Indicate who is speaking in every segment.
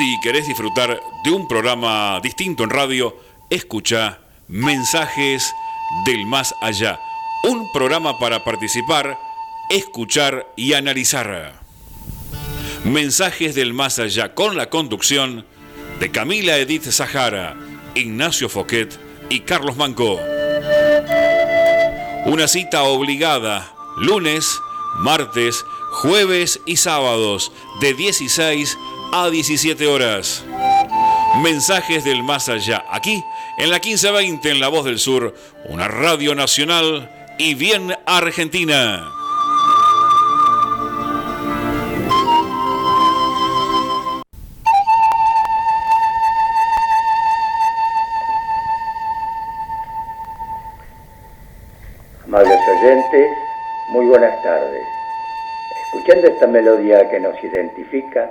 Speaker 1: Si querés disfrutar de un programa distinto en radio, escucha Mensajes del Más Allá. Un programa para participar, escuchar y analizar. Mensajes del Más Allá con la conducción de Camila Edith Zahara, Ignacio Foquet y Carlos Manco. Una cita obligada, lunes, martes, jueves y sábados, de 16 a 17 horas. Mensajes del más allá, aquí en la 1520 en La Voz del Sur, una radio nacional y bien argentina.
Speaker 2: Amables oyentes, muy buenas tardes. Escuchando esta melodía que nos identifica,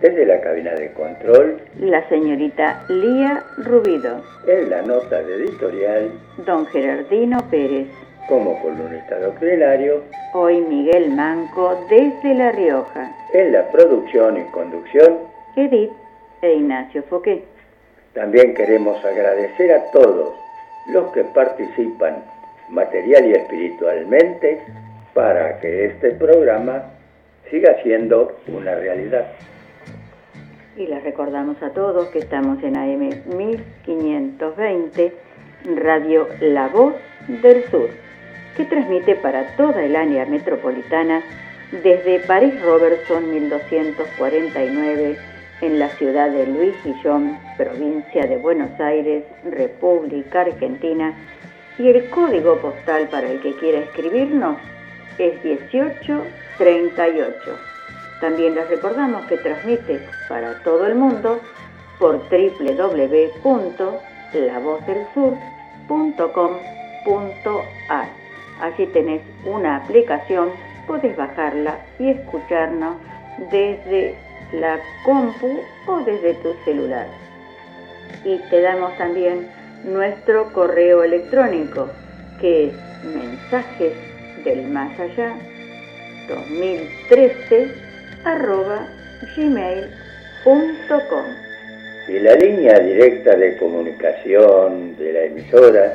Speaker 2: desde la cabina de control
Speaker 3: La señorita Lía Rubido,
Speaker 2: en la nota de editorial
Speaker 3: don Gerardino Pérez,
Speaker 2: como columnista doctrinario
Speaker 3: hoy Miguel Manco desde La Rioja,
Speaker 2: en la producción y conducción.
Speaker 3: Edith e Ignacio Foquet.
Speaker 2: También queremos agradecer a todos los que participan material y espiritualmente para que este programa siga siendo una realidad.
Speaker 3: Y les recordamos a todos que estamos en AM 1520, Radio La Voz del Sur, que transmite para toda el área metropolitana desde París Robertson 1249 en la ciudad de Luis Guillón, provincia de Buenos Aires, República Argentina, y el código postal para el que quiera escribirnos es 1838. También les recordamos que transmite para todo el mundo por www.lavozdelsur.com.ar. Allí tenés una aplicación, podés bajarla y escucharnos desde la compu o desde tu celular. Y te damos también nuestro correo electrónico que es mensajes del más allá 2013 arroba gmail.com.
Speaker 2: Y la línea directa de comunicación de la emisora,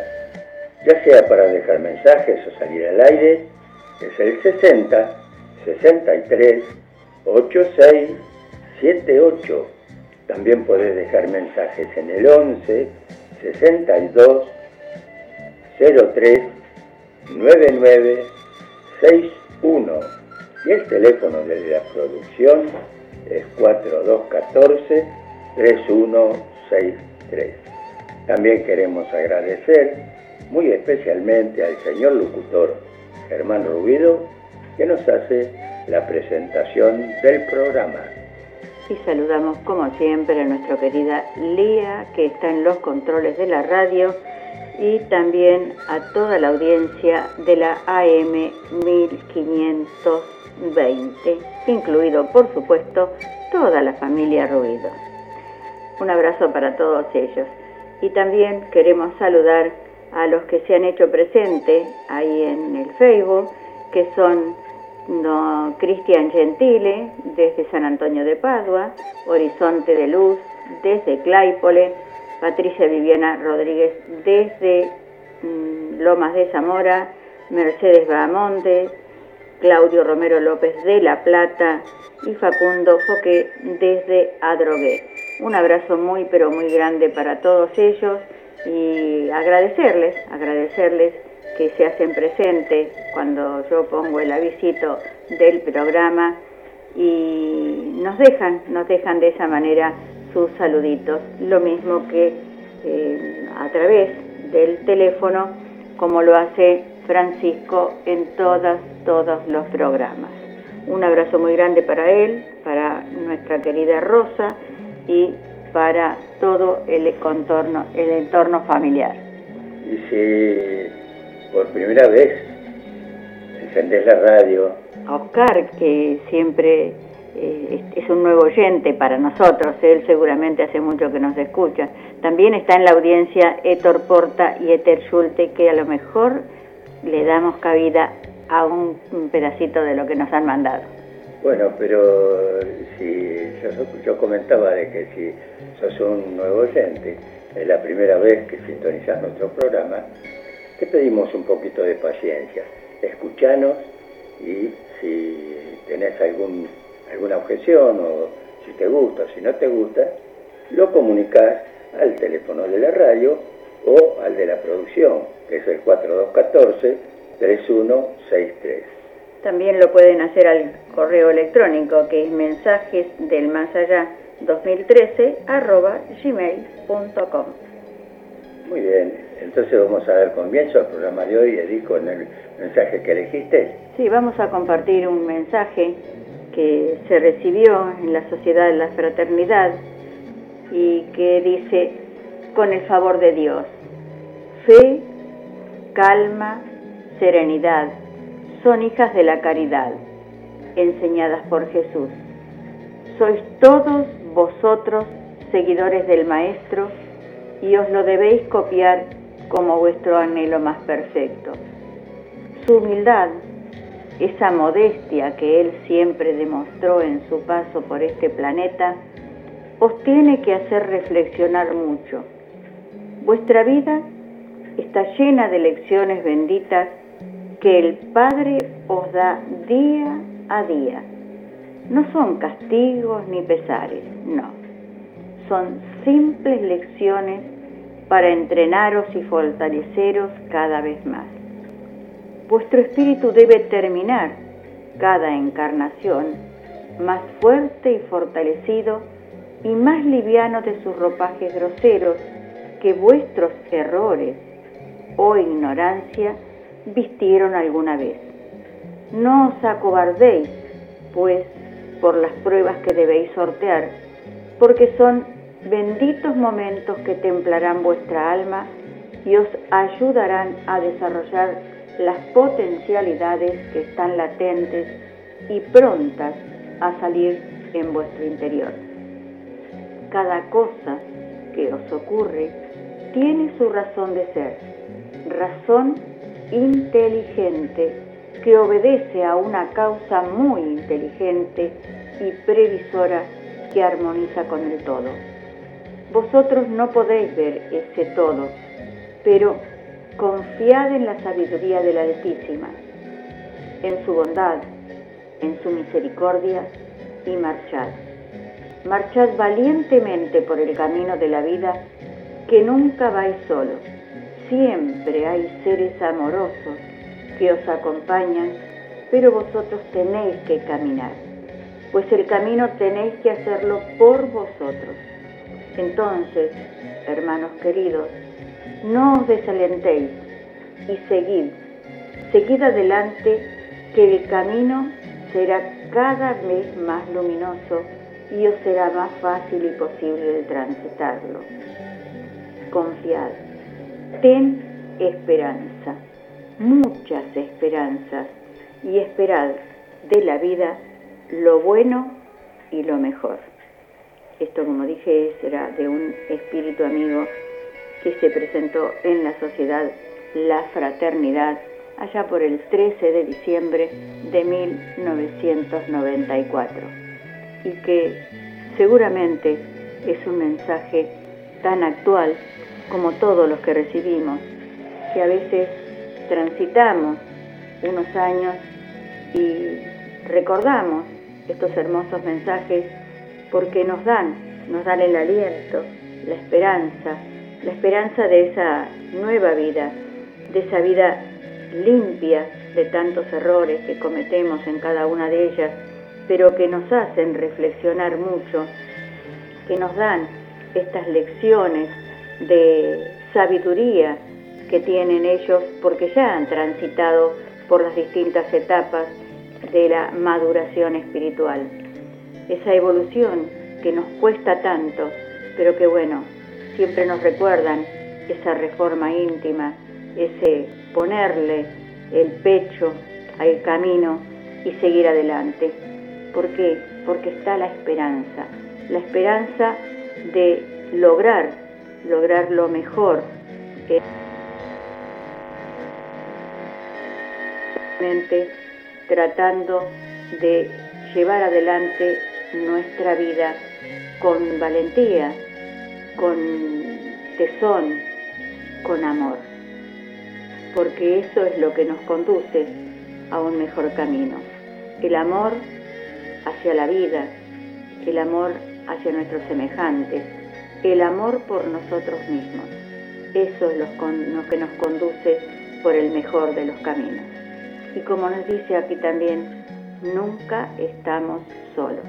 Speaker 2: ya sea para dejar mensajes o salir al aire, es el 60 63 86 78. También podés dejar mensajes en el 11 62 03 99 61 y el teléfono de la producción es 4214 3163. También queremos agradecer muy especialmente al señor locutor Germán Rubido que nos hace la presentación del programa.
Speaker 3: Y saludamos como siempre a nuestra querida Lía, que está en los controles de la radio, y también a toda la audiencia de la AM 1520, incluido por supuesto toda la familia Ruido. Un abrazo para todos ellos. Y también queremos saludar a los que se han hecho presente ahí en el Facebook, que son no, Cristian Gentile desde San Antonio de Padua, Horizonte de Luz desde Claypole, Patricia Viviana Rodríguez desde mm, Lomas de Zamora, Mercedes Bahamonte, Claudio Romero López de La Plata y Facundo Foque desde Adrogué. Un abrazo muy pero muy grande para todos ellos y agradecerles, agradecerles que se hacen presentes cuando yo pongo el avisito del programa y nos dejan, nos dejan de esa manera sus saluditos, lo mismo que eh, a través del teléfono, como lo hace Francisco en todos, todos los programas. Un abrazo muy grande para él, para nuestra querida Rosa y para todo el contorno, el entorno familiar.
Speaker 2: Y si por primera vez encendés la radio.
Speaker 3: Oscar, que siempre eh, es un nuevo oyente para nosotros, él seguramente hace mucho que nos escucha. También está en la audiencia Héctor Porta y Eter Schulte, que a lo mejor le damos cabida a un, pedacito de lo que nos han mandado.
Speaker 2: Bueno, pero si yo, comentaba de que si sos un nuevo oyente, es la primera vez que sintonizas nuestro programa, te pedimos un poquito de paciencia. Escuchanos y si tenés algún, alguna objeción o si te gusta o si no te gusta, lo comunicas al teléfono de la radio o al de la producción, que es el 4214 3163.
Speaker 3: También lo pueden hacer al correo electrónico que es mensajes del más allá 2013 arroba gmail.com.
Speaker 2: Muy bien, entonces vamos a dar comienzo al programa de hoy, Edith, con el mensaje que elegiste.
Speaker 3: Sí, vamos a compartir un mensaje que se recibió en la Sociedad de la Fraternidad y que dice, con el favor de Dios, fe, calma, serenidad, son hijas de la caridad, enseñadas por Jesús. Sois todos vosotros seguidores del Maestro y os lo debéis copiar como vuestro anhelo más perfecto. Su humildad, esa modestia que Él siempre demostró en su paso por este planeta, os tiene que hacer reflexionar mucho. Vuestra vida está llena de lecciones benditas que el Padre os da día a día. No son castigos ni pesares, no. Son simples lecciones para entrenaros y fortaleceros cada vez más. Vuestro espíritu debe terminar cada encarnación más fuerte y fortalecido y más liviano de sus ropajes groseros que vuestros errores o ignorancia vistieron alguna vez. No os acobardéis, pues, por las pruebas que debéis sortear, porque son benditos momentos que templarán vuestra alma y os ayudarán a desarrollar las potencialidades que están latentes y prontas a salir en vuestro interior. Cada cosa que os ocurre tiene su razón de ser, razón inteligente que obedece a una causa muy inteligente y previsora que armoniza con el todo. Vosotros no podéis ver ese todo, pero confiad en la sabiduría de la Altísima, en su bondad, en su misericordia y marchad. Marchad valientemente por el camino de la vida que nunca vais solos Siempre hay seres amorosos que os acompañan, pero vosotros tenéis que caminar, pues el camino tenéis que hacerlo por vosotros. Entonces, hermanos queridos, no os desalentéis y seguid, seguid adelante que el camino será cada vez más luminoso y os será más fácil y posible de transitarlo. Confiad Ten esperanza, muchas esperanzas, y esperad de la vida lo bueno y lo mejor. Esto, como dije, será de un espíritu amigo que se presentó en la sociedad La Fraternidad allá por el 13 de diciembre de 1994 y que seguramente es un mensaje tan actual como todos los que recibimos, que a veces transitamos unos años y recordamos estos hermosos mensajes porque nos dan, nos dan el aliento, la esperanza, la esperanza de esa nueva vida, de esa vida limpias de tantos errores que cometemos en cada una de ellas, pero que nos hacen reflexionar mucho, que nos dan estas lecciones de sabiduría que tienen ellos porque ya han transitado por las distintas etapas de la maduración espiritual. Esa evolución que nos cuesta tanto, pero que bueno, siempre nos recuerdan esa reforma íntima, ese ponerle el pecho al camino y seguir adelante. ¿Por qué? Porque está la esperanza, la esperanza de lograr, lograr lo mejor. tratando de llevar adelante nuestra vida con valentía, con tesón, con amor, porque eso es lo que nos conduce a un mejor camino. El amor hacia la vida, el amor hacia nuestros semejantes, el amor por nosotros mismos. Eso es lo que nos conduce por el mejor de los caminos. Y como nos dice aquí también, nunca estamos solos.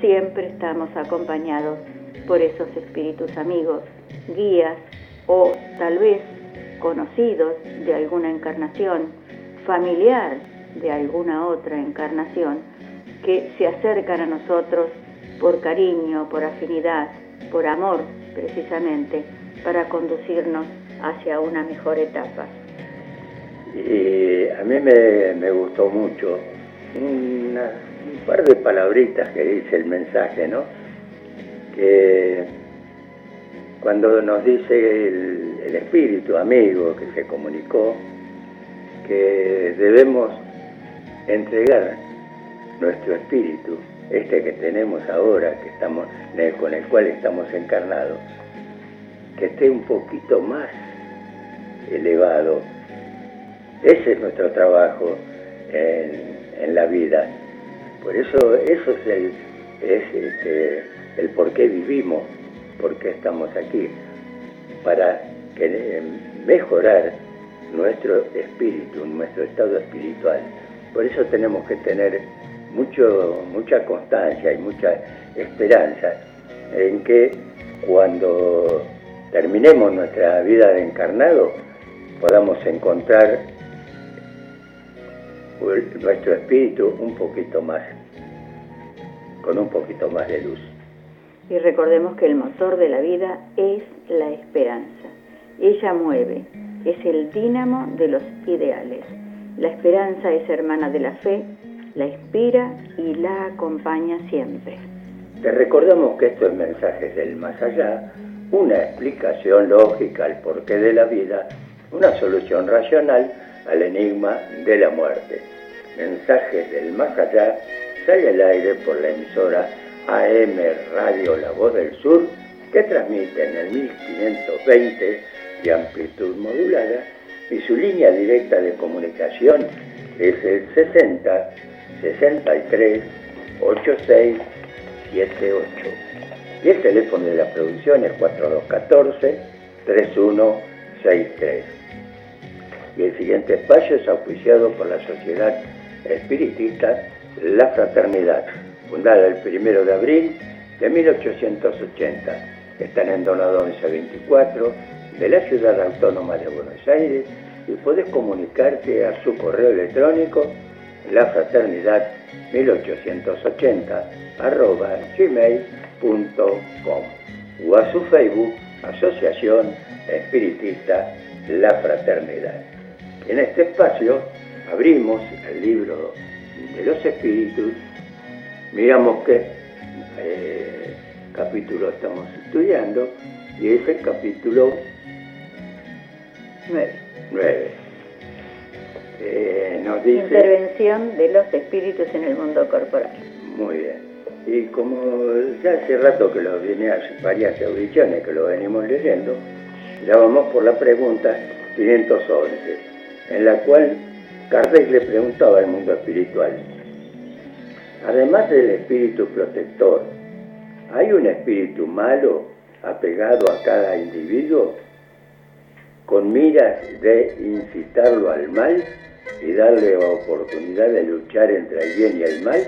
Speaker 3: Siempre estamos acompañados por esos espíritus amigos, guías o tal vez conocidos de alguna encarnación, familiar de alguna otra encarnación, que se acercan a nosotros por cariño, por afinidad, por amor precisamente, para conducirnos hacia una mejor etapa.
Speaker 2: Y a mí me, gustó mucho un par de palabritas que dice el mensaje, ¿no? Que cuando nos dice el, espíritu amigo que se comunicó, que debemos entregar nuestro espíritu, este que tenemos ahora, que estamos, con el cual estamos encarnados, que esté un poquito más elevado ese es nuestro trabajo en, la vida. Por eso, eso es el, es este, el por qué vivimos, por qué estamos aquí, para mejorar nuestro espíritu, nuestro estado espiritual. Por eso tenemos que tener mucho, mucha constancia y mucha esperanza en que cuando terminemos nuestra vida de encarnado podamos encontrar nuestro espíritu un poquito más, con un poquito más de luz.
Speaker 3: Y recordemos que el motor de la vida es la esperanza. Ella mueve, es el dínamo de los ideales. La esperanza es hermana de la fe, la inspira y la acompaña siempre.
Speaker 2: Te recordamos que estos mensajes del más allá, una explicación lógica al porqué de la vida, una solución racional al enigma de la muerte. Mensajes del más allá sale al aire por la emisora AM Radio La Voz del Sur que transmite en el 1520 de amplitud modulada y su línea directa de comunicación es el 60 63 86 78 y el teléfono de la producción es 4214 3163 y el siguiente espacio es auspiciado por la Sociedad Espiritista La Fraternidad, fundada el 1 de abril de 1880. Están en Donado 1124 de la Ciudad Autónoma de Buenos Aires y puedes comunicarte a su correo electrónico lafraternidad 1880 arroba gmail.com o a su Facebook Asociación Espiritista La Fraternidad. En este espacio abrimos el libro de los espíritus, miramos qué eh, capítulo estamos estudiando y es el capítulo 9.
Speaker 3: Eh, nos dice, Intervención de los espíritus en el mundo corporal.
Speaker 2: Muy bien. Y como ya hace rato que lo viene a varias audiciones que lo venimos leyendo, ya vamos por la pregunta 511 en la cual Kardec le preguntaba al mundo espiritual, además del espíritu protector, ¿hay un espíritu malo apegado a cada individuo? Con miras de incitarlo al mal y darle oportunidad de luchar entre el bien y el mal?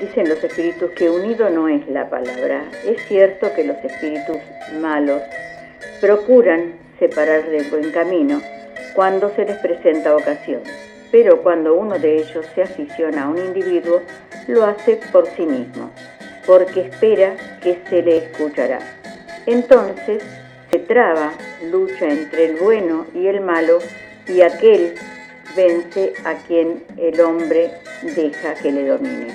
Speaker 3: Dicen los espíritus que unido no es la palabra. Es cierto que los espíritus malos procuran separar del buen camino cuando se les presenta ocasión, pero cuando uno de ellos se aficiona a un individuo, lo hace por sí mismo, porque espera que se le escuchará. Entonces se traba lucha entre el bueno y el malo y aquel vence a quien el hombre deja que le domine.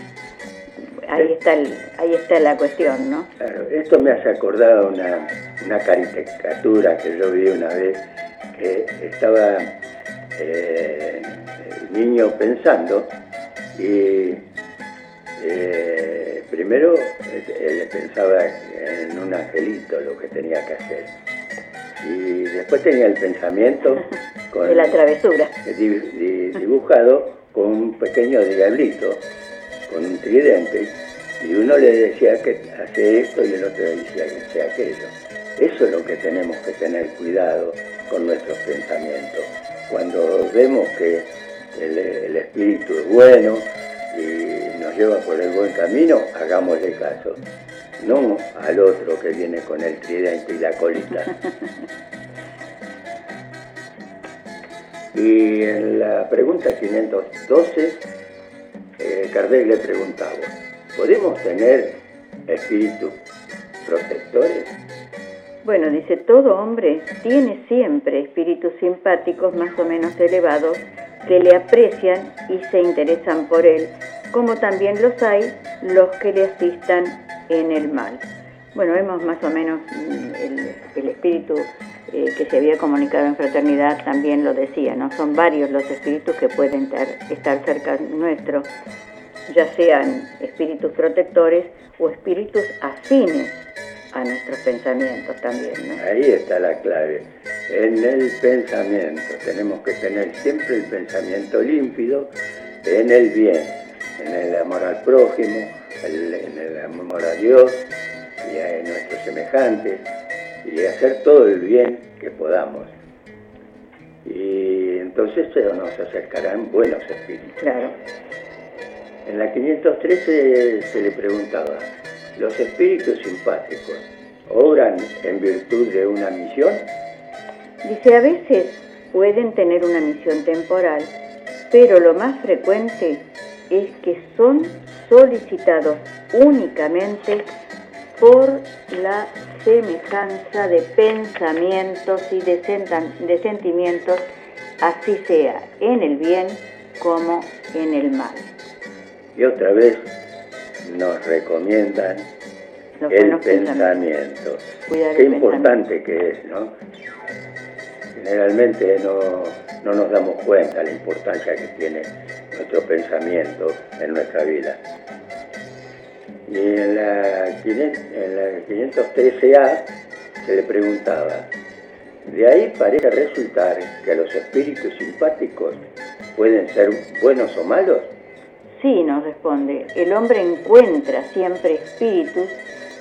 Speaker 3: Ahí está, ahí está la cuestión, ¿no?
Speaker 2: Claro, esto me hace acordar una, una caricatura que yo vi una vez, que estaba eh, el niño pensando y eh, primero él pensaba en un angelito lo que tenía que hacer y después tenía el pensamiento
Speaker 3: con, de la travesura
Speaker 2: dibujado con un pequeño diablito con un tridente y uno le decía que hace esto y el otro le decía que hace aquello. Eso es lo que tenemos que tener cuidado con nuestros pensamientos. Cuando vemos que el, el espíritu es bueno y nos lleva por el buen camino, hagámosle caso. No al otro que viene con el tridente y la colita. Y en la pregunta 512, eh, le preguntaba, ¿podemos tener espíritus protectores?
Speaker 3: Bueno, dice, todo hombre tiene siempre espíritus simpáticos más o menos elevados que le aprecian y se interesan por él, como también los hay los que le asistan en el mal. Bueno, vemos más o menos mm, el, espíritu eh, que se había comunicado en fraternidad también lo decía, ¿no? Son varios los espíritus que pueden estar cerca nuestro, ya sean espíritus protectores o espíritus afines a nuestros pensamientos también, ¿no?
Speaker 2: Ahí está la clave. En el pensamiento tenemos que tener siempre el pensamiento límpido en el bien, en el amor al prójimo, en el amor a Dios y a nuestros semejantes y hacer todo el bien que podamos. Y entonces nos acercarán buenos espíritus.
Speaker 3: Claro.
Speaker 2: En la 513 se le preguntaba, ¿los espíritus simpáticos obran en virtud de una misión?
Speaker 3: Dice, a veces pueden tener una misión temporal, pero lo más frecuente es que son solicitados únicamente por la semejanza de pensamientos y de, de sentimientos, así sea en el bien como en el mal.
Speaker 2: Y otra vez nos recomiendan el pensamiento. Qué importante que es, ¿no? Generalmente no, no nos damos cuenta de la importancia que tiene nuestro pensamiento en nuestra vida. Y en la, en la 513A se le preguntaba, de ahí parece resultar que los espíritus simpáticos pueden ser buenos o malos.
Speaker 3: Sí, nos responde, el hombre encuentra siempre espíritus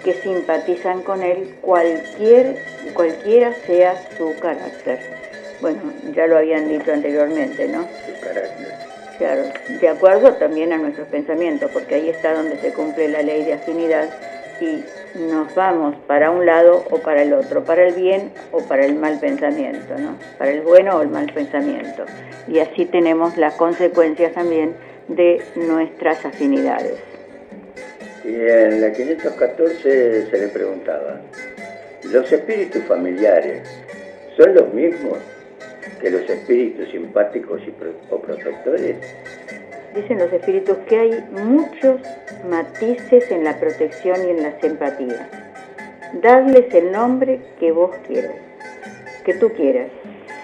Speaker 3: que simpatizan con él cualquier, cualquiera sea su carácter. Bueno, ya lo habían dicho anteriormente, ¿no?
Speaker 2: Su carácter.
Speaker 3: De acuerdo también a nuestros pensamientos, porque ahí está donde se cumple la ley de afinidad y nos vamos para un lado o para el otro, para el bien o para el mal pensamiento, ¿no? Para el bueno o el mal pensamiento. Y así tenemos las consecuencias también de nuestras afinidades.
Speaker 2: Y en la 514 se le preguntaba, ¿los espíritus familiares son los mismos que los espíritus simpáticos y o protectores?
Speaker 3: Dicen los espíritus que hay muchos matices en la protección y en la simpatía. Dadles el nombre que vos quieras, que tú quieras.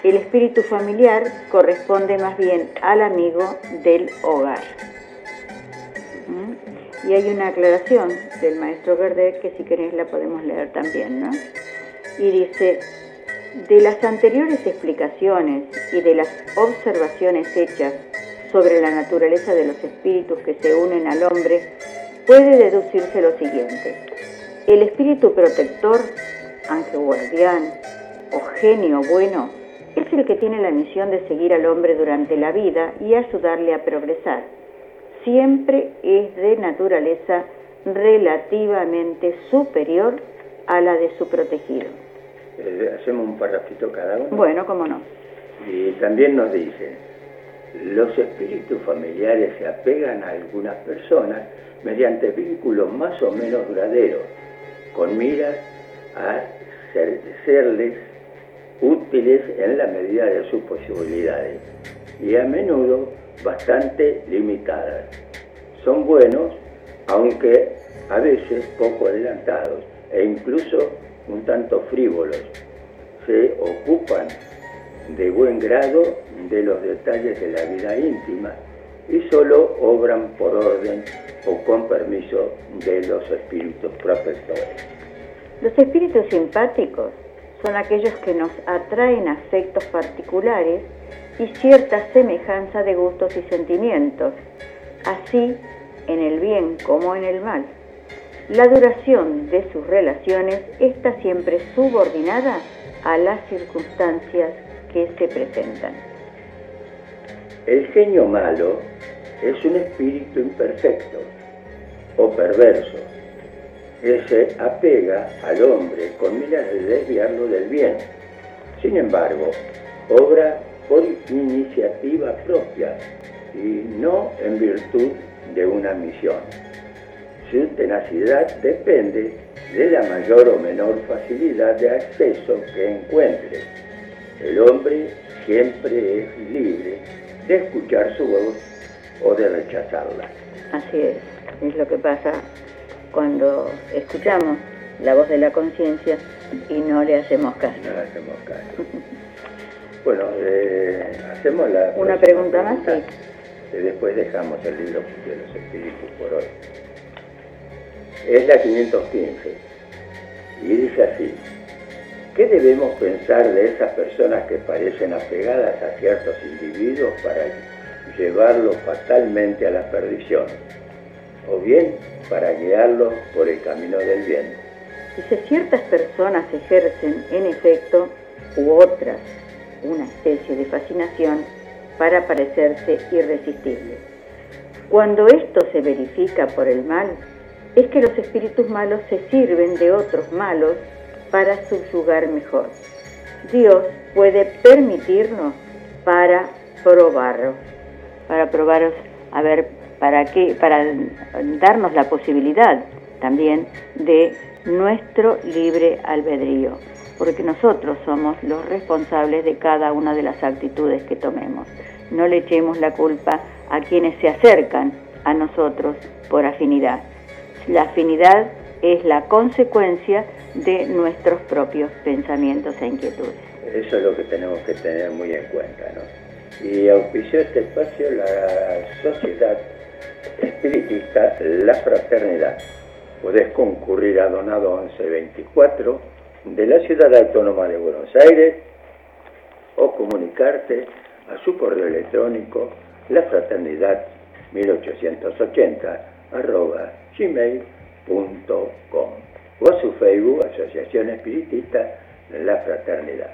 Speaker 3: El espíritu familiar corresponde más bien al amigo del hogar. ¿Mm? Y hay una aclaración del maestro Gardel que si querés la podemos leer también, ¿no? Y dice, de las anteriores explicaciones y de las observaciones hechas sobre la naturaleza de los espíritus que se unen al hombre, puede deducirse lo siguiente. El espíritu protector, ángel guardián, o genio bueno es el que tiene la misión de seguir al hombre durante la vida y ayudarle a progresar. Siempre es de naturaleza relativamente superior a la de su protegido.
Speaker 2: Eh, hacemos un parrafito cada uno.
Speaker 3: Bueno, cómo no.
Speaker 2: Y también nos dice, los espíritus familiares se apegan a algunas personas mediante vínculos más o menos duraderos, con miras a serles útiles en la medida de sus posibilidades y a menudo bastante limitadas. Son buenos, aunque a veces poco adelantados e incluso un tanto frívolos. Se ocupan de buen grado de los detalles de la vida íntima y solo obran por orden o con permiso de los espíritus protectores.
Speaker 3: Los espíritus simpáticos son aquellos que nos atraen afectos particulares y cierta semejanza de gustos y sentimientos, así en el bien como en el mal. La duración de sus relaciones está siempre subordinada a las circunstancias que se presentan.
Speaker 2: El genio malo es un espíritu imperfecto o perverso que se apega al hombre con miras de desviarlo del bien. Sin embargo, obra por iniciativa propia y no en virtud de una misión. Su tenacidad depende de la mayor o menor facilidad de acceso que encuentre. El hombre siempre es libre de escuchar su voz o de rechazarla.
Speaker 3: Así es, es lo que pasa cuando escuchamos la voz de la conciencia y no le hacemos caso.
Speaker 2: No le hacemos caso. bueno, eh, hacemos la...
Speaker 3: Una pregunta más, sí.
Speaker 2: después dejamos el libro de los espíritus por hoy. Es la 515 y dice así. ¿Qué debemos pensar de esas personas que parecen apegadas a ciertos individuos para llevarlos fatalmente a la perdición? O bien para guiarlos por el camino del bien.
Speaker 3: Dice, ciertas personas ejercen, en efecto, u otras, una especie de fascinación para parecerse irresistibles. Cuando esto se verifica por el mal, es que los espíritus malos se sirven de otros malos para subyugar mejor. Dios puede permitirnos para probarlo, para probaros a ver para qué, para darnos la posibilidad también de nuestro libre albedrío, porque nosotros somos los responsables de cada una de las actitudes que tomemos. No le echemos la culpa a quienes se acercan a nosotros por afinidad. La afinidad es la consecuencia de nuestros propios pensamientos e inquietudes.
Speaker 2: Eso es lo que tenemos que tener muy en cuenta, ¿no? Y auspició este espacio la Sociedad Espiritista La Fraternidad. Podés concurrir a Donado 1124 de la Ciudad Autónoma de Buenos Aires o comunicarte a su correo electrónico lafraternidad 1880 arroba gmail.com o a su Facebook Asociación Espiritista La Fraternidad.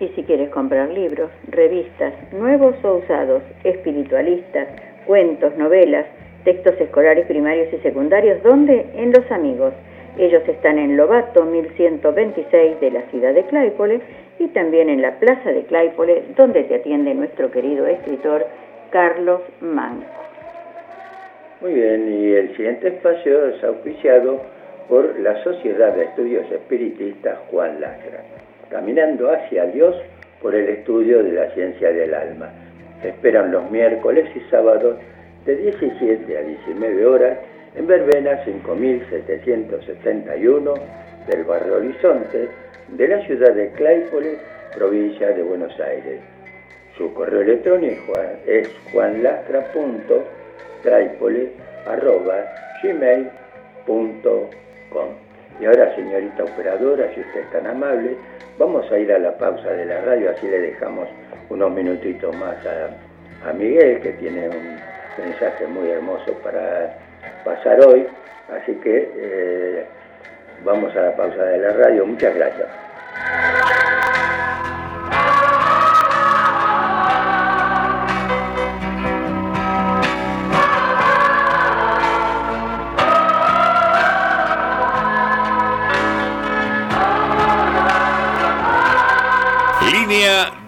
Speaker 3: Y si quieres comprar libros, revistas, nuevos o usados, espiritualistas, cuentos, novelas, textos escolares primarios y secundarios, ¿dónde? En Los Amigos. Ellos están en Lobato 1126 de la ciudad de Claypole y también en la plaza de Claypole, donde te atiende nuestro querido escritor Carlos Manco.
Speaker 2: Muy bien, y el siguiente espacio es auspiciado por la Sociedad de Estudios Espiritistas Juan Lastra, caminando hacia Dios por el estudio de la ciencia del alma. esperan los miércoles y sábados de 17 a 19 horas en Verbena 5771 del barrio Horizonte de la ciudad de Claypole, provincia de Buenos Aires. Su correo electrónico es juanlastra.com gmail.com Y ahora, señorita operadora, si usted es tan amable, vamos a ir a la pausa de la radio, así le dejamos unos minutitos más a, Miguel, que tiene un mensaje muy hermoso para pasar hoy. Así que eh, vamos a la pausa de la radio. Muchas gracias.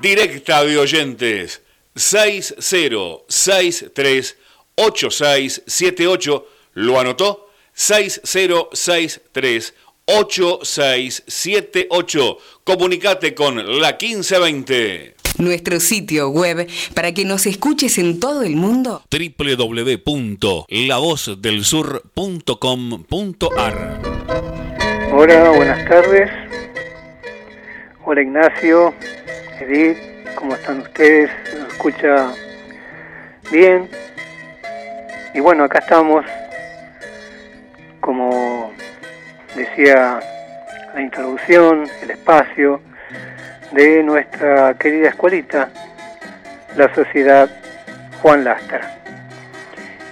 Speaker 1: Directa de oyentes 60638678. ¿Lo anotó? 60638678. Comunicate con la 1520.
Speaker 4: Nuestro sitio web para que nos escuches en todo el mundo.
Speaker 1: www.lavozdelsur.com.ar
Speaker 5: Hola, buenas tardes. Hola Ignacio, Edith, ¿cómo están ustedes? ¿Nos escucha bien? Y bueno, acá estamos, como decía la introducción, el espacio de nuestra querida escuelita, la Sociedad Juan Lastra.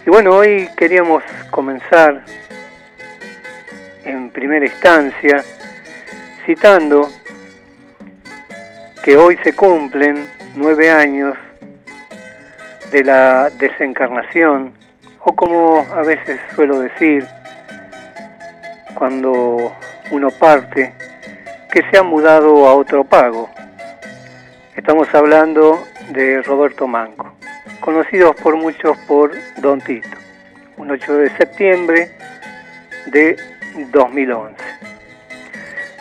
Speaker 5: Y bueno, hoy queríamos comenzar en primera instancia citando que hoy se cumplen nueve años de la desencarnación, o como a veces suelo decir, cuando uno parte, que se ha mudado a otro pago. Estamos hablando de Roberto Manco, conocidos por muchos por Don Tito, un 8 de septiembre de 2011.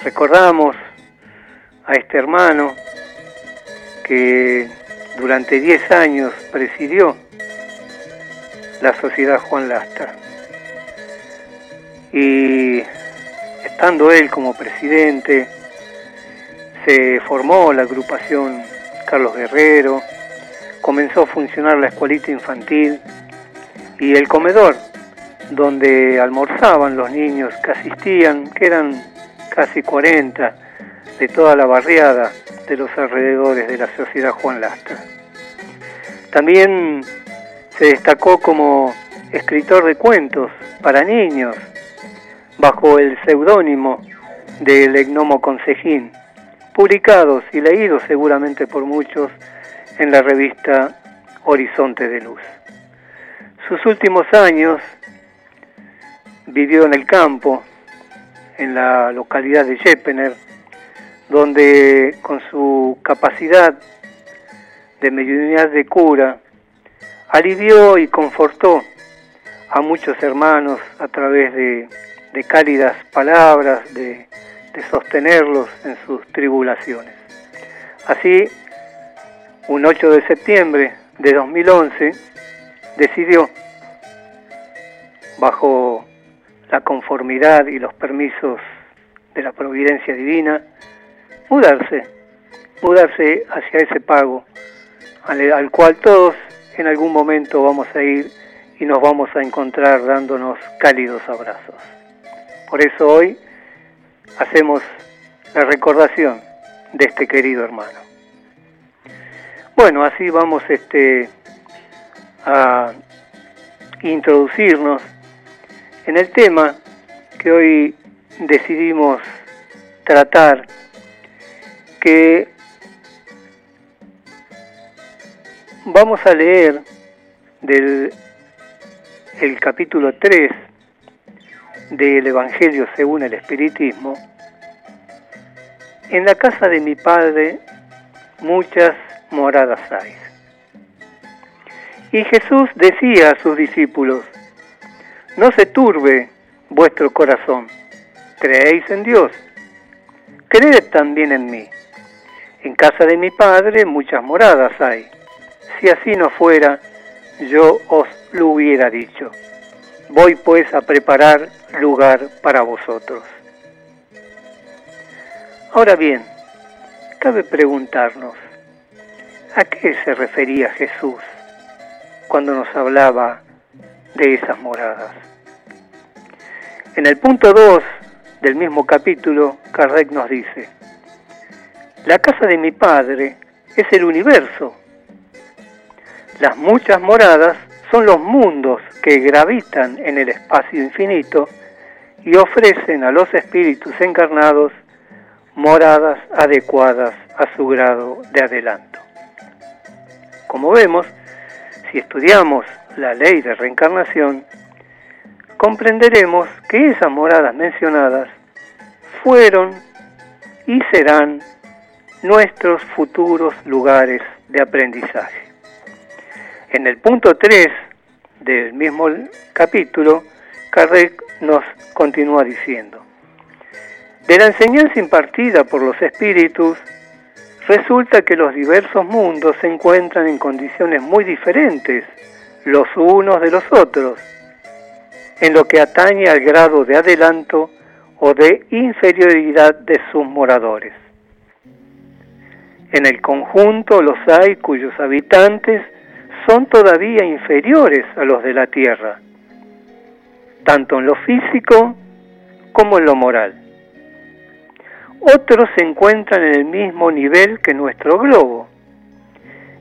Speaker 5: Recordamos a este hermano que durante 10 años presidió la Sociedad Juan Lastra. Y estando él como presidente, se formó la agrupación Carlos Guerrero, comenzó a funcionar la escuelita infantil y el comedor donde almorzaban los niños que asistían, que eran casi 40 de toda la barriada de los alrededores de la sociedad Juan Lastra. También se destacó como escritor de cuentos para niños bajo el seudónimo del Egnomo Consejín, publicados y leídos seguramente por muchos en la revista Horizonte de Luz. Sus últimos años vivió en el campo, en la localidad de Jepener, donde con su capacidad de mediunidad de cura, alivió y confortó a muchos hermanos a través de, cálidas palabras, de, de sostenerlos en sus tribulaciones. Así, un 8 de septiembre de 2011, decidió, bajo la conformidad y los permisos de la providencia divina, mudarse, mudarse hacia ese pago al, cual todos en algún momento vamos a ir y nos vamos a encontrar dándonos cálidos abrazos. Por eso hoy hacemos la recordación de este querido hermano. Bueno, así vamos este, a introducirnos en el tema que hoy decidimos tratar que vamos a leer del el capítulo 3 del Evangelio según el Espiritismo, en la casa de mi Padre muchas moradas hay. Y Jesús decía a sus discípulos, no se turbe vuestro corazón, creéis en Dios, creed también en mí. En casa de mi padre muchas moradas hay. Si así no fuera, yo os lo hubiera dicho. Voy pues a preparar lugar para vosotros. Ahora bien, cabe preguntarnos, ¿a qué se refería Jesús cuando nos hablaba de esas moradas? En el punto 2 del mismo capítulo, Kardec nos dice, la casa de mi padre es el universo. Las muchas moradas son los mundos que gravitan en el espacio infinito y ofrecen a los espíritus encarnados moradas adecuadas a su grado de adelanto. Como vemos, si estudiamos la ley de reencarnación, comprenderemos que esas moradas mencionadas fueron y serán nuestros futuros lugares de aprendizaje. En el punto 3 del mismo capítulo, Kardec nos continúa diciendo, de la enseñanza impartida por los espíritus, resulta que los diversos mundos se encuentran en condiciones muy diferentes los unos de los otros, en lo que atañe al grado de adelanto o de inferioridad de sus moradores. En el conjunto los hay cuyos habitantes son todavía inferiores a los de la Tierra, tanto en lo físico como en lo moral. Otros se encuentran en el mismo nivel que nuestro globo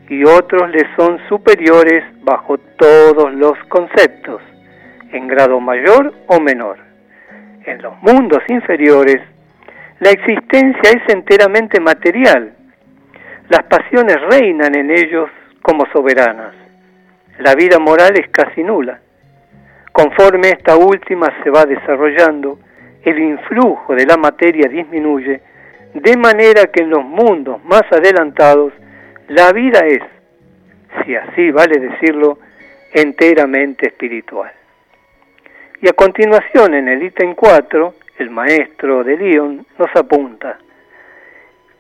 Speaker 5: y otros les son superiores bajo todos los conceptos, en grado mayor o menor. En los mundos inferiores, la existencia es enteramente material. Las pasiones reinan en ellos como soberanas. La vida moral es casi nula. Conforme esta última se va desarrollando, el influjo de la materia disminuye, de manera que en los mundos más adelantados la vida es, si así vale decirlo, enteramente espiritual. Y a continuación, en el ítem 4, el maestro de León nos apunta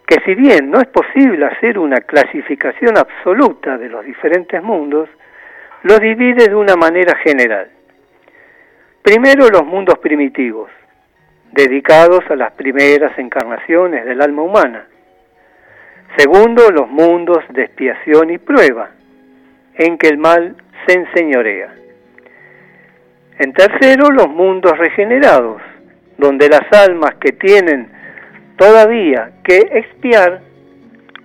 Speaker 5: que si bien no es posible hacer una clasificación absoluta de los diferentes mundos, los divide de una manera general. Primero los mundos primitivos, dedicados a las primeras encarnaciones del alma humana. Segundo, los mundos de expiación y prueba, en que el mal se enseñorea. En tercero, los mundos regenerados, donde las almas que tienen todavía que expiar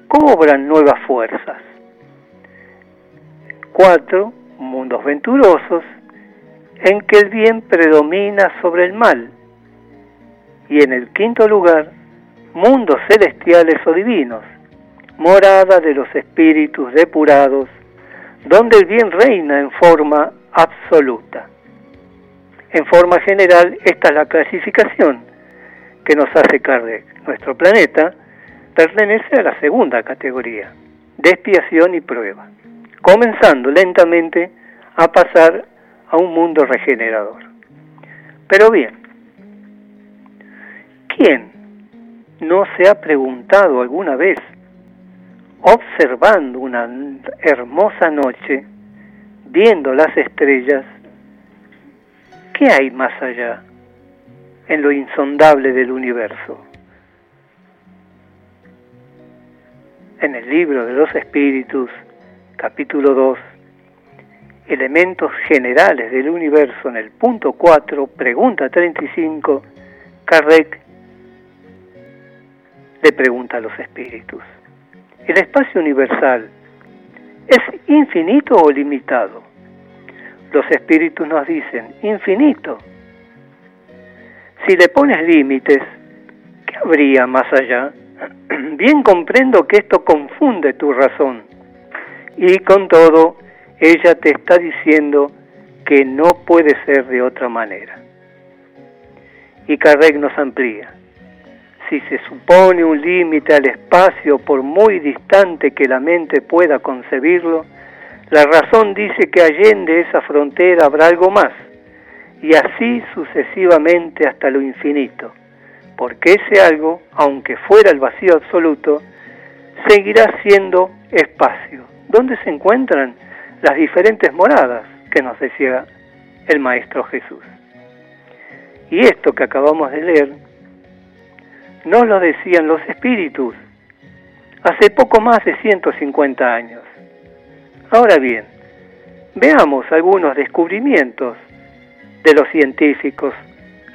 Speaker 5: cobran nuevas fuerzas. Cuatro, mundos venturosos, en que el bien predomina sobre el mal. Y en el quinto lugar, mundos celestiales o divinos, morada de los espíritus depurados, donde el bien reina en forma absoluta. En forma general, esta es la clasificación que nos hace Kardec. Nuestro planeta pertenece a la segunda categoría, de expiación y prueba, comenzando lentamente a pasar a un mundo regenerador. Pero bien, ¿quién no se ha preguntado alguna vez, observando una hermosa noche, viendo las estrellas, ¿qué hay más allá en lo insondable del universo? En el libro de los espíritus, capítulo 2, elementos generales del universo en el punto 4, pregunta 35, Kardec le pregunta a los espíritus, ¿el espacio universal es infinito o limitado? Los espíritus nos dicen, infinito. Si le pones límites, ¿qué habría más allá? Bien comprendo que esto confunde tu razón y con todo ella te está diciendo que no puede ser de otra manera. Y Kardec nos amplía. Si se supone un límite al espacio por muy distante que la mente pueda concebirlo, la razón dice que allende esa frontera habrá algo más, y así sucesivamente hasta lo infinito, porque ese algo, aunque fuera el vacío absoluto, seguirá siendo espacio. ¿Dónde se encuentran las diferentes moradas que nos decía el Maestro Jesús. Y esto que acabamos de leer, nos lo decían los espíritus hace poco más de 150 años. Ahora bien, veamos algunos descubrimientos de los científicos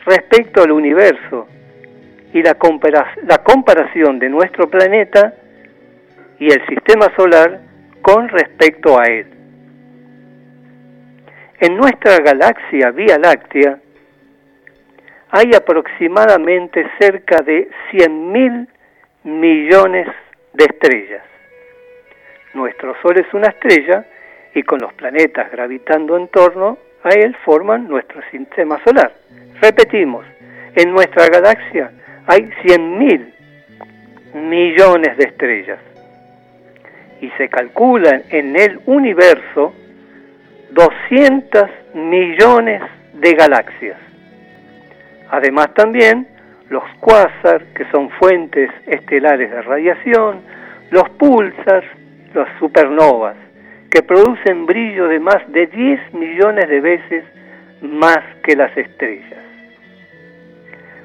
Speaker 5: respecto al universo y la, comparación de nuestro planeta y el sistema solar con respecto a él. En nuestra galaxia Vía Láctea hay aproximadamente cerca de 100 mil millones de estrellas. Nuestro Sol es una estrella y con los planetas gravitando en torno a él forman nuestro sistema solar. Repetimos, en nuestra galaxia hay 100 mil millones de estrellas y se calculan en el universo 200 millones de galaxias. Además también los cuásar, que son fuentes estelares de radiación, los pulsars, las supernovas, que producen brillo de más de 10 millones de veces más que las estrellas.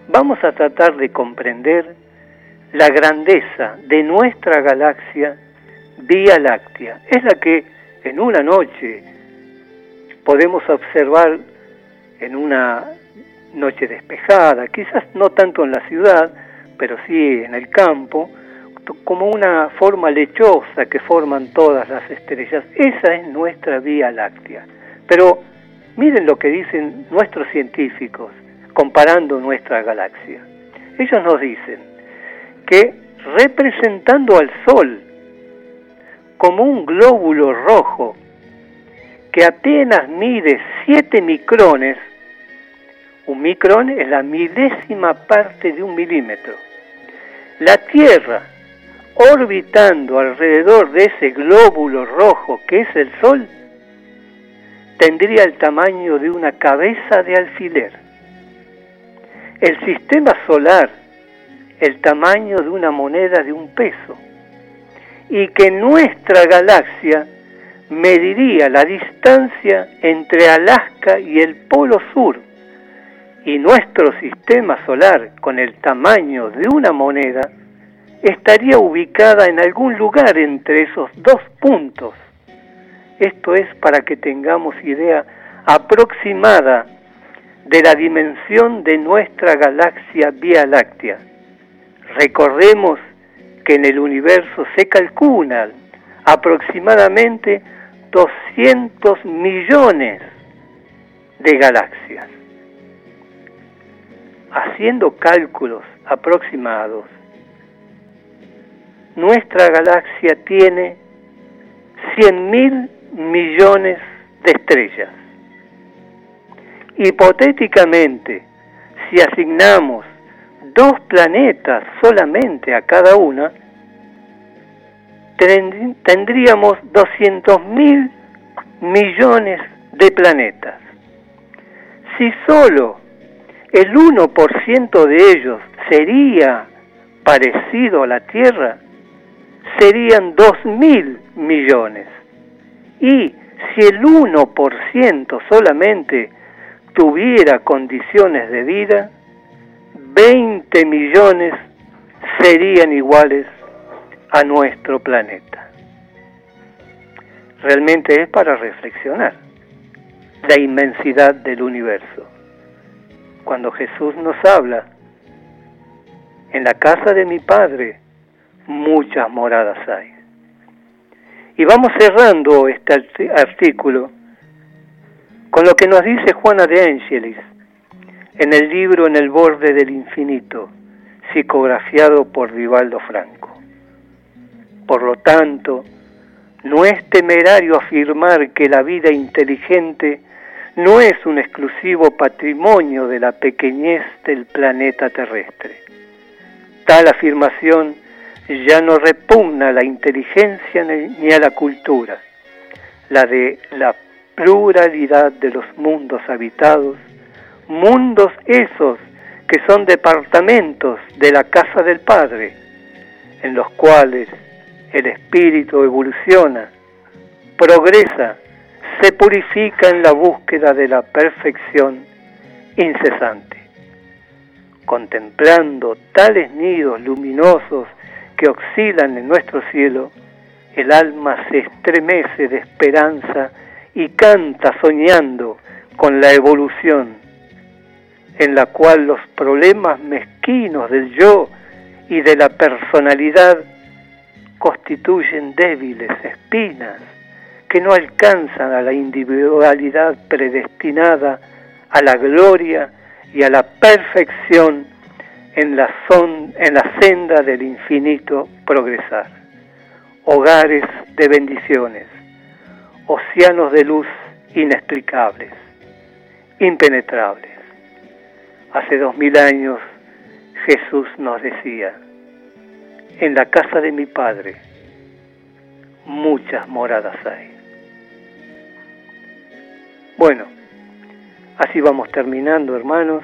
Speaker 5: Vamos a tratar de comprender la grandeza de nuestra galaxia Vía Láctea. Es la que en una noche podemos observar en una noche despejada, quizás no tanto en la ciudad, pero sí en el campo, como una forma lechosa que forman todas las estrellas. Esa es nuestra Vía Láctea. Pero miren lo que dicen nuestros científicos comparando nuestra galaxia. Ellos nos dicen que representando al Sol como un glóbulo rojo que apenas mide 7 micrones, un micrón es la milésima parte de un milímetro. La Tierra, orbitando alrededor de ese glóbulo rojo que es el Sol, tendría el tamaño de una cabeza de alfiler. El sistema solar, el tamaño de una moneda de un peso. Y que nuestra galaxia mediría la distancia entre Alaska y el Polo Sur y nuestro sistema solar con el tamaño de una moneda estaría ubicada en algún lugar entre esos dos puntos. Esto es para que tengamos idea aproximada de la dimensión de nuestra galaxia Vía Láctea. Recordemos que en el universo se calculan aproximadamente 200 millones de galaxias haciendo cálculos aproximados, nuestra galaxia tiene 100 mil millones de estrellas. Hipotéticamente, si asignamos dos planetas solamente a cada una, tendríamos 200 mil millones de planetas. Si solo el 1% de ellos sería parecido a la Tierra, serían 2.000 millones. Y si el 1% solamente tuviera condiciones de vida, 20 millones serían iguales a nuestro planeta. Realmente es para reflexionar la inmensidad del universo cuando Jesús nos habla, en la casa de mi Padre muchas moradas hay. Y vamos cerrando este artículo con lo que nos dice Juana de Angelis en el libro En el borde del infinito, psicografiado por Vivaldo Franco. Por lo tanto, no es temerario afirmar que la vida inteligente no es un exclusivo patrimonio de la pequeñez del planeta terrestre. Tal afirmación ya no repugna a la inteligencia ni a la cultura, la de la pluralidad de los mundos habitados, mundos esos que son departamentos de la casa del Padre, en los cuales el espíritu evoluciona, progresa se purifica en la búsqueda de la perfección incesante. Contemplando tales nidos luminosos que oscilan en nuestro cielo, el alma se estremece de esperanza y canta soñando con la evolución, en la cual los problemas mezquinos del yo y de la personalidad constituyen débiles espinas que no alcanzan a la individualidad predestinada a la gloria y a la perfección en la, son, en la senda del infinito progresar. Hogares de bendiciones, océanos de luz inexplicables, impenetrables. Hace dos mil años Jesús nos decía, en la casa de mi Padre muchas moradas hay. Bueno, así vamos terminando, hermanos,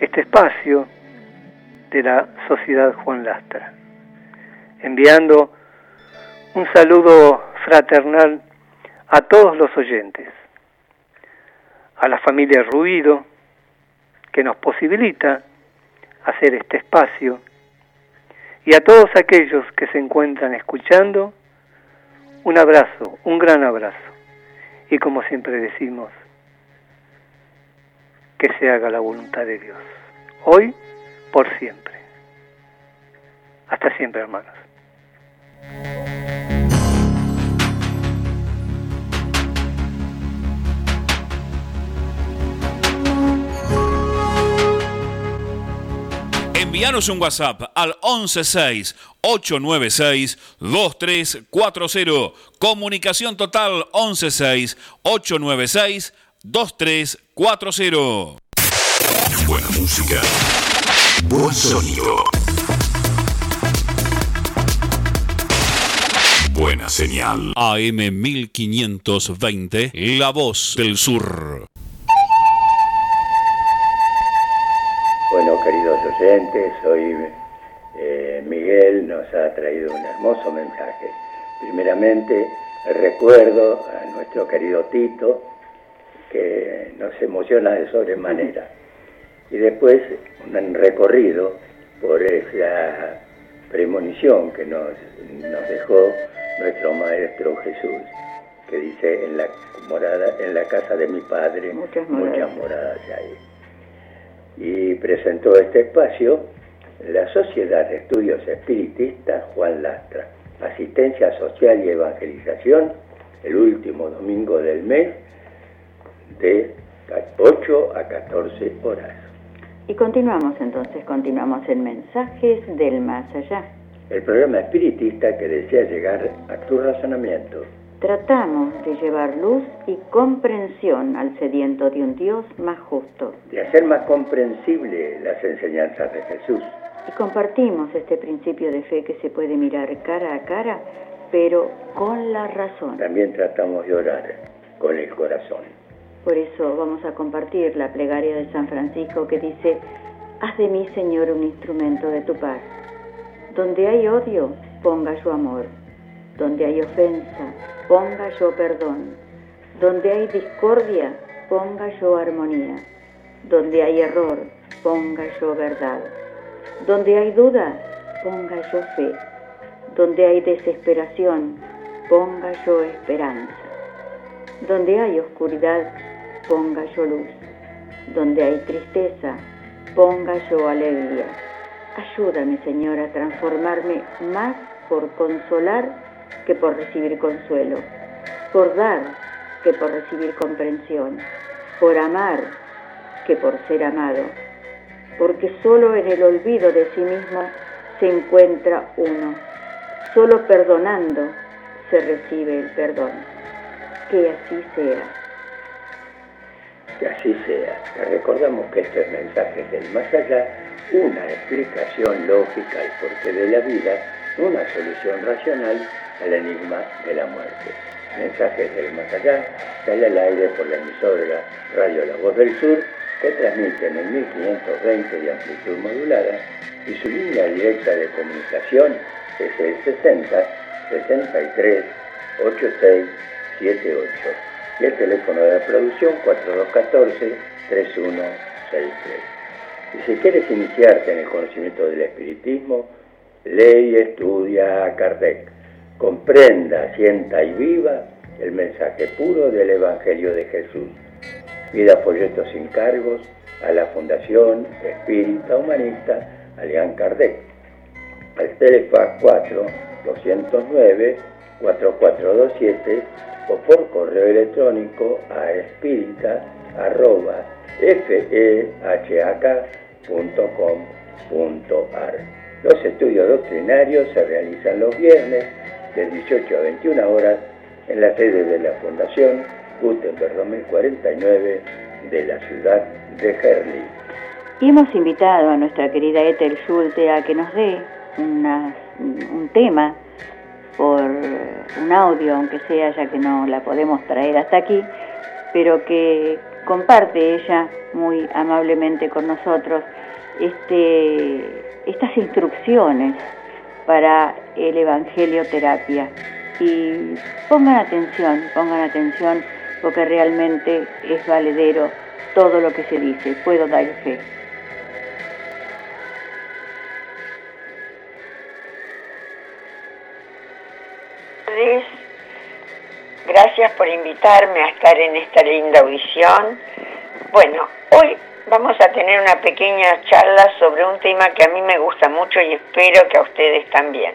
Speaker 5: este espacio de la Sociedad Juan Lastra, enviando un saludo fraternal a todos los oyentes, a la familia Ruido, que nos posibilita hacer este espacio, y a todos aquellos que se encuentran escuchando, un abrazo, un gran abrazo, y como siempre decimos, que se haga la voluntad de Dios, hoy por siempre. Hasta siempre, hermanos.
Speaker 1: Envíanos un WhatsApp al 116-896-2340. Comunicación total 116-896-2340.
Speaker 6: Buena música. Buen sonido. Buena señal.
Speaker 1: AM 1520, La Voz del Sur.
Speaker 2: Bueno, queridos oyentes, hoy eh, Miguel nos ha traído un hermoso mensaje. Primeramente, recuerdo a nuestro querido Tito, que nos emociona de sobremanera y después un recorrido por esa premonición que nos, nos dejó nuestro Maestro Jesús, que dice en la morada, en la casa de mi padre
Speaker 3: muchas moradas,
Speaker 2: moradas hay. Y presentó este espacio la Sociedad de Estudios Espiritistas Juan Lastra, asistencia social y evangelización el último domingo del mes de 8 a 14 horas.
Speaker 3: Y continuamos entonces, continuamos en Mensajes del Más Allá.
Speaker 2: El programa espiritista que desea llegar a tu razonamiento.
Speaker 3: Tratamos de llevar luz y comprensión al sediento de un Dios más justo.
Speaker 2: De hacer más comprensible las enseñanzas de Jesús.
Speaker 3: Y compartimos este principio de fe que se puede mirar cara a cara, pero con la razón.
Speaker 2: También tratamos de orar con el corazón.
Speaker 3: Por eso vamos a compartir la plegaria de San Francisco que dice, haz de mí, Señor, un instrumento de tu paz. Donde hay odio, ponga yo amor. Donde hay ofensa, ponga yo perdón. Donde hay discordia, ponga yo armonía. Donde hay error, ponga yo verdad. Donde hay duda, ponga yo fe. Donde hay desesperación, ponga yo esperanza. Donde hay oscuridad, ponga yo luz. Donde hay tristeza, ponga yo alegría. Ayúdame, Señor, a transformarme más por consolar que por recibir consuelo, por dar que por recibir comprensión, por amar que por ser amado, porque solo en el olvido de sí mismo se encuentra uno, solo perdonando se recibe el perdón. Que así sea
Speaker 2: que así sea. Recordamos que estos mensajes del más allá, una explicación lógica y porqué de la vida, una solución racional al enigma de la muerte. Mensajes del más allá sale al aire por la emisora Radio La Voz del Sur, que transmite en el 1520 de amplitud modulada y su línea directa de comunicación es el 60 63 86 78 y el teléfono de la producción 4214-3163. Y si quieres iniciarte en el conocimiento del espiritismo, lee y estudia a Kardec. Comprenda, sienta y viva el mensaje puro del Evangelio de Jesús. Pida folletos sin cargos a la Fundación Espírita Humanista Alian Kardec. Al teléfono 4 209 4427 o por correo electrónico a espírita fehak.com.ar. Los estudios doctrinarios se realizan los viernes de 18 a 21 horas en la sede de la Fundación Gutenberg 2049 de la ciudad de Herli.
Speaker 3: Y hemos invitado a nuestra querida Ethel Schulte a que nos dé un tema por un audio, aunque sea ya que no la podemos traer hasta aquí, pero que comparte ella muy amablemente con nosotros este, estas instrucciones para el Evangelio Terapia. Y pongan atención, pongan atención porque realmente es valedero todo lo que se dice, puedo dar fe.
Speaker 7: Gracias por invitarme a estar en esta linda audición. Bueno, hoy vamos a tener una pequeña charla sobre un tema que a mí me gusta mucho y espero que a ustedes también.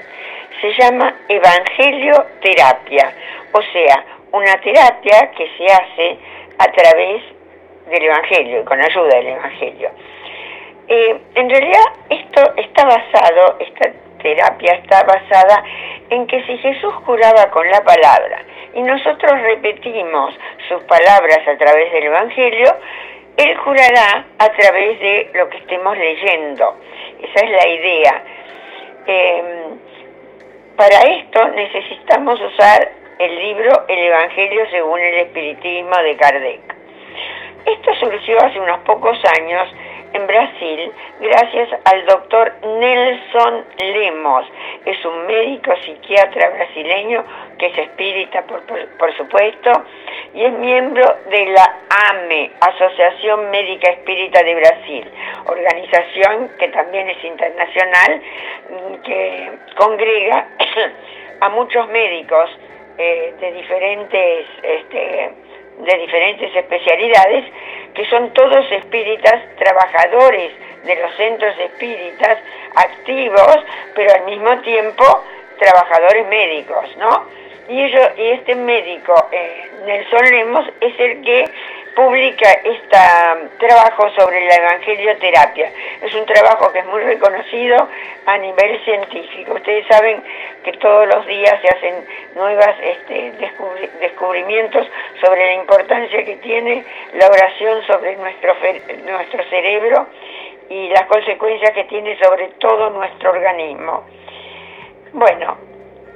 Speaker 7: Se llama Evangelio Terapia, o sea, una terapia que se hace a través del Evangelio y con ayuda del Evangelio. Eh, en realidad esto está basado, esta terapia está basada en que si Jesús curaba con la palabra y nosotros repetimos sus palabras a través del Evangelio, Él curará a través de lo que estemos leyendo. Esa es la idea. Em, para esto necesitamos usar el libro El Evangelio según el Espiritismo de Kardec. Esto surgió hace unos pocos años en Brasil gracias al doctor Nelson Lemos. Es un médico psiquiatra brasileño que es espírita, por, por, supuesto, y es miembro de la AME, Asociación Médica Espírita de Brasil, organización que también es internacional, que congrega a muchos médicos eh, de diferentes este, de diferentes especialidades, que son todos espíritas, trabajadores de los centros espíritas, activos, pero al mismo tiempo trabajadores médicos, ¿no? Y, ellos, y este médico, eh, Nelson Lemos, es el que publica este trabajo sobre la evangelioterapia. Es un trabajo que es muy reconocido a nivel científico. Ustedes saben que todos los días se hacen nuevos este, descubrimientos sobre la importancia que tiene la oración sobre nuestro, nuestro cerebro y las consecuencias que tiene sobre todo nuestro organismo. Bueno,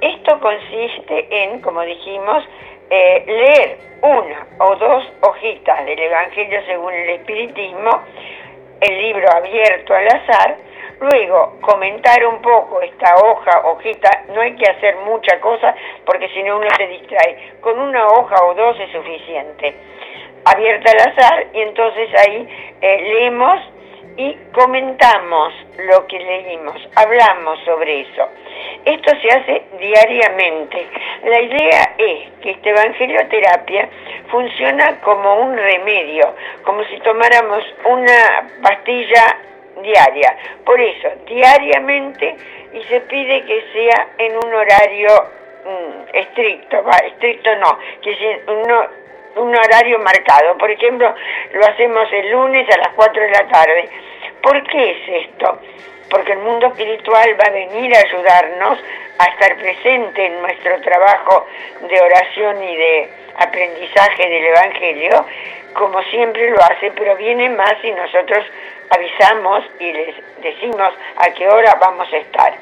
Speaker 7: esto consiste en, como dijimos, eh, leer una o dos hojitas del Evangelio según el Espiritismo, el libro abierto al azar, luego comentar un poco esta hoja, hojita, no hay que hacer mucha cosa porque si no uno se distrae, con una hoja o dos es suficiente, abierta al azar y entonces ahí eh, leemos y comentamos lo que leímos, hablamos sobre eso. Esto se hace diariamente. La idea es que esta evangelioterapia funciona como un remedio, como si tomáramos una pastilla diaria. Por eso, diariamente, y se pide que sea en un horario mm, estricto, estricto no, que sea un horario marcado. Por ejemplo, lo hacemos el lunes a las 4 de la tarde. ¿Por qué es esto? porque el mundo espiritual va a venir a ayudarnos a estar presente en nuestro trabajo de oración y de aprendizaje del Evangelio, como siempre lo hace, pero viene más y nosotros avisamos y les decimos a qué hora vamos a estar.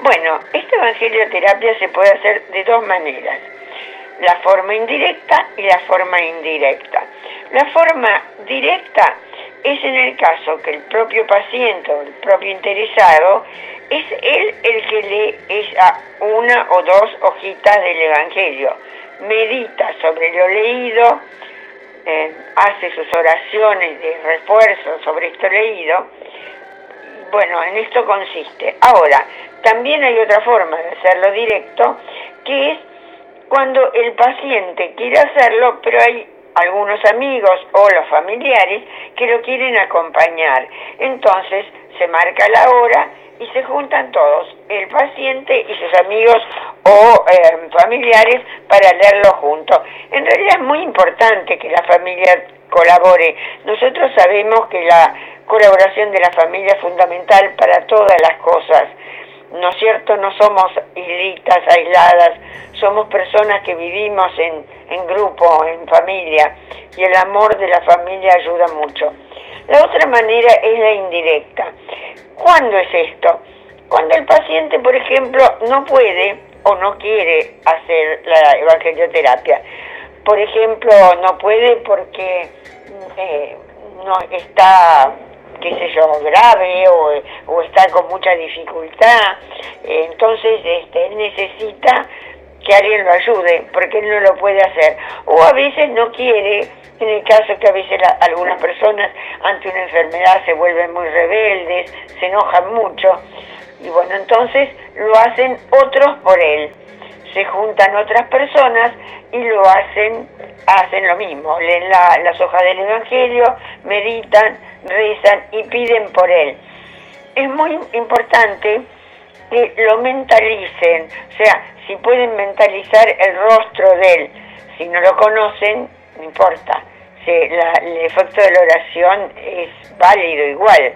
Speaker 7: Bueno, esta evangelioterapia se puede hacer de dos maneras, la forma indirecta y la forma indirecta. La forma directa es en el caso que el propio paciente o el propio interesado es él el que lee esa una o dos hojitas del Evangelio, medita sobre lo leído, eh, hace sus oraciones de refuerzo sobre esto leído. Bueno, en esto consiste. Ahora, también hay otra forma de hacerlo directo, que es cuando el paciente quiere hacerlo, pero hay algunos amigos o los familiares que lo quieren acompañar. Entonces se marca la hora y se juntan todos, el paciente y sus amigos o eh, familiares para leerlo juntos. En realidad es muy importante que la familia colabore. Nosotros sabemos que la colaboración de la familia es fundamental para todas las cosas. ¿No es cierto? No somos islitas aisladas, somos personas que vivimos en, en grupo, en familia, y el amor de la familia ayuda mucho. La otra manera es la indirecta. ¿Cuándo es esto? Cuando el paciente, por ejemplo, no puede o no quiere hacer la evangelioterapia. Por ejemplo, no puede porque eh, no está qué sé yo, grave o, está con mucha dificultad. Entonces, este, él necesita que alguien lo ayude, porque él no lo puede hacer. O a veces no quiere, en el caso que a veces algunas personas ante una enfermedad se vuelven muy rebeldes, se enojan mucho, y bueno, entonces lo hacen otros por él. Se juntan otras personas y lo hacen, hacen lo mismo, leen las hojas del Evangelio, meditan, rezan y piden por él. Es muy importante que lo mentalicen, o sea, si pueden mentalizar el rostro de él, si no lo conocen, no importa, el efecto de la oración es válido igual,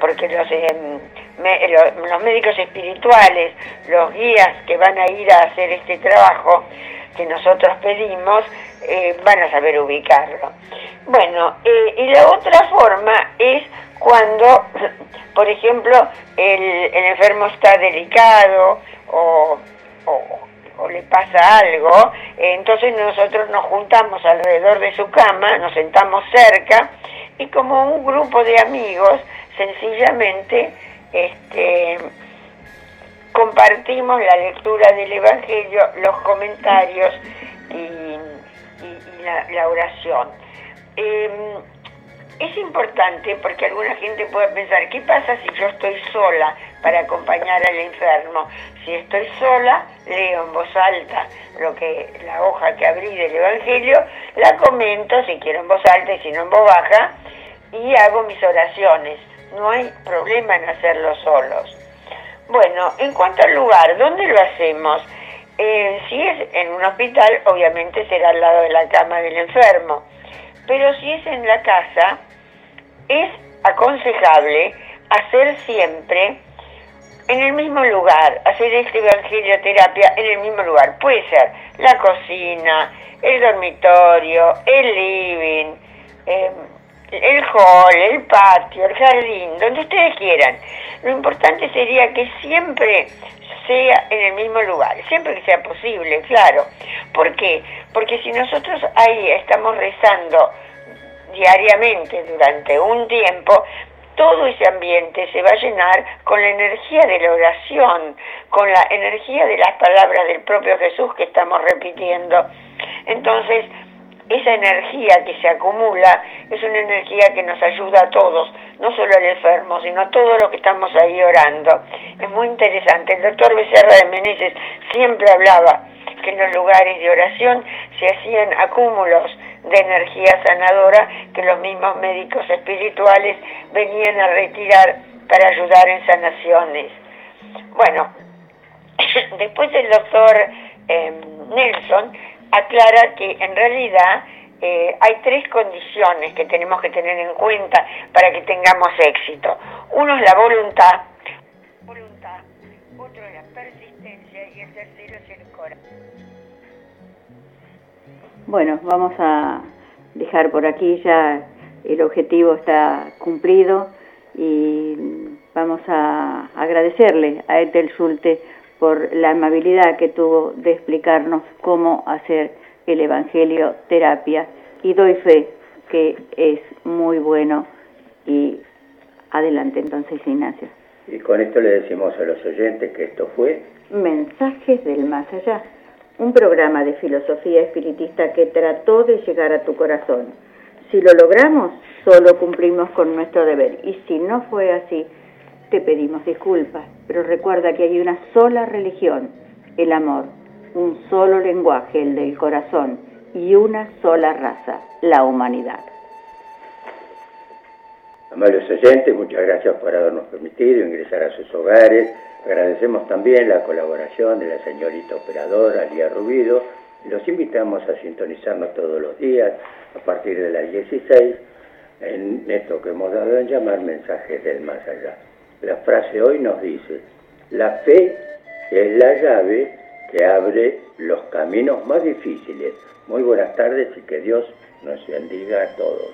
Speaker 7: porque los, em, los médicos espirituales, los guías que van a ir a hacer este trabajo que nosotros pedimos, eh, van a saber ubicarlo. Bueno, eh, y la otra forma es cuando, por ejemplo, el, enfermo está delicado o, o, le pasa algo, entonces nosotros nos juntamos alrededor de su cama, nos sentamos cerca y como un grupo de amigos, sencillamente, este, compartimos la lectura del Evangelio, los comentarios y, la, oración. Em, es importante porque alguna gente puede pensar, ¿qué pasa si yo estoy sola para acompañar al enfermo? Si estoy sola, leo en voz alta lo que la hoja que abrí del Evangelio, la comento si quiero en voz alta y si no en voz baja y hago mis oraciones. No hay problema en hacerlo solos. Bueno, en cuanto al lugar, ¿dónde lo hacemos? Eh, si es en un hospital, obviamente será al lado de la cama del enfermo. Pero si es en la casa, es aconsejable hacer siempre en el mismo lugar, hacer esta evangelioterapia en el mismo lugar. Puede ser la cocina, el dormitorio, el living, em, el hall, el patio, el jardín, donde ustedes quieran. Lo importante sería que siempre sea en el mismo lugar, siempre que sea posible, claro. ¿Por qué? Porque si nosotros ahí estamos rezando diariamente durante un tiempo, todo ese ambiente se va a llenar con la energía de la oración, con la energía de las palabras del propio Jesús que estamos repitiendo. Entonces, esa energía que se acumula es una energía que nos ayuda a todos, no solo al enfermo, sino a todos los que estamos ahí orando. Es muy interesante. El doctor Becerra de Meneses siempre hablaba que en los lugares de oración se hacían acúmulos de energía sanadora que los mismos médicos espirituales venían a retirar para ayudar en sanaciones. Bueno, después el doctor eh, Nelson aclara que en realidad eh, hay tres condiciones que tenemos que tener en cuenta para que tengamos éxito. Uno es la voluntad, voluntad, otro es la persistencia y el tercero es el corazón.
Speaker 3: Bueno, vamos a dejar por aquí ya el objetivo está cumplido y vamos a agradecerle a Etel Schulte por la amabilidad que tuvo de explicarnos cómo hacer el Evangelio terapia y doy fe que es muy bueno y adelante entonces Ignacio.
Speaker 2: Y con esto le decimos a los oyentes que esto fue
Speaker 3: Mensajes del Más Allá, un programa de filosofía espiritista que trató de llegar a tu corazón. Si lo logramos, solo cumplimos con nuestro deber y si no fue así, te pedimos disculpas, pero recuerda que hay una sola religión, el amor, un solo lenguaje, el del corazón, y una sola raza, la humanidad.
Speaker 2: Amables oyentes, muchas gracias por habernos permitido ingresar a sus hogares. Agradecemos también la colaboración de la señorita operadora Lía Rubido Los invitamos a sintonizarnos todos los días a partir de las 16 en esto que hemos dado en llamar mensajes del más allá. La frase hoy nos dice, la fe es la llave que abre los caminos más difíciles. Muy buenas tardes y que Dios nos bendiga a todos.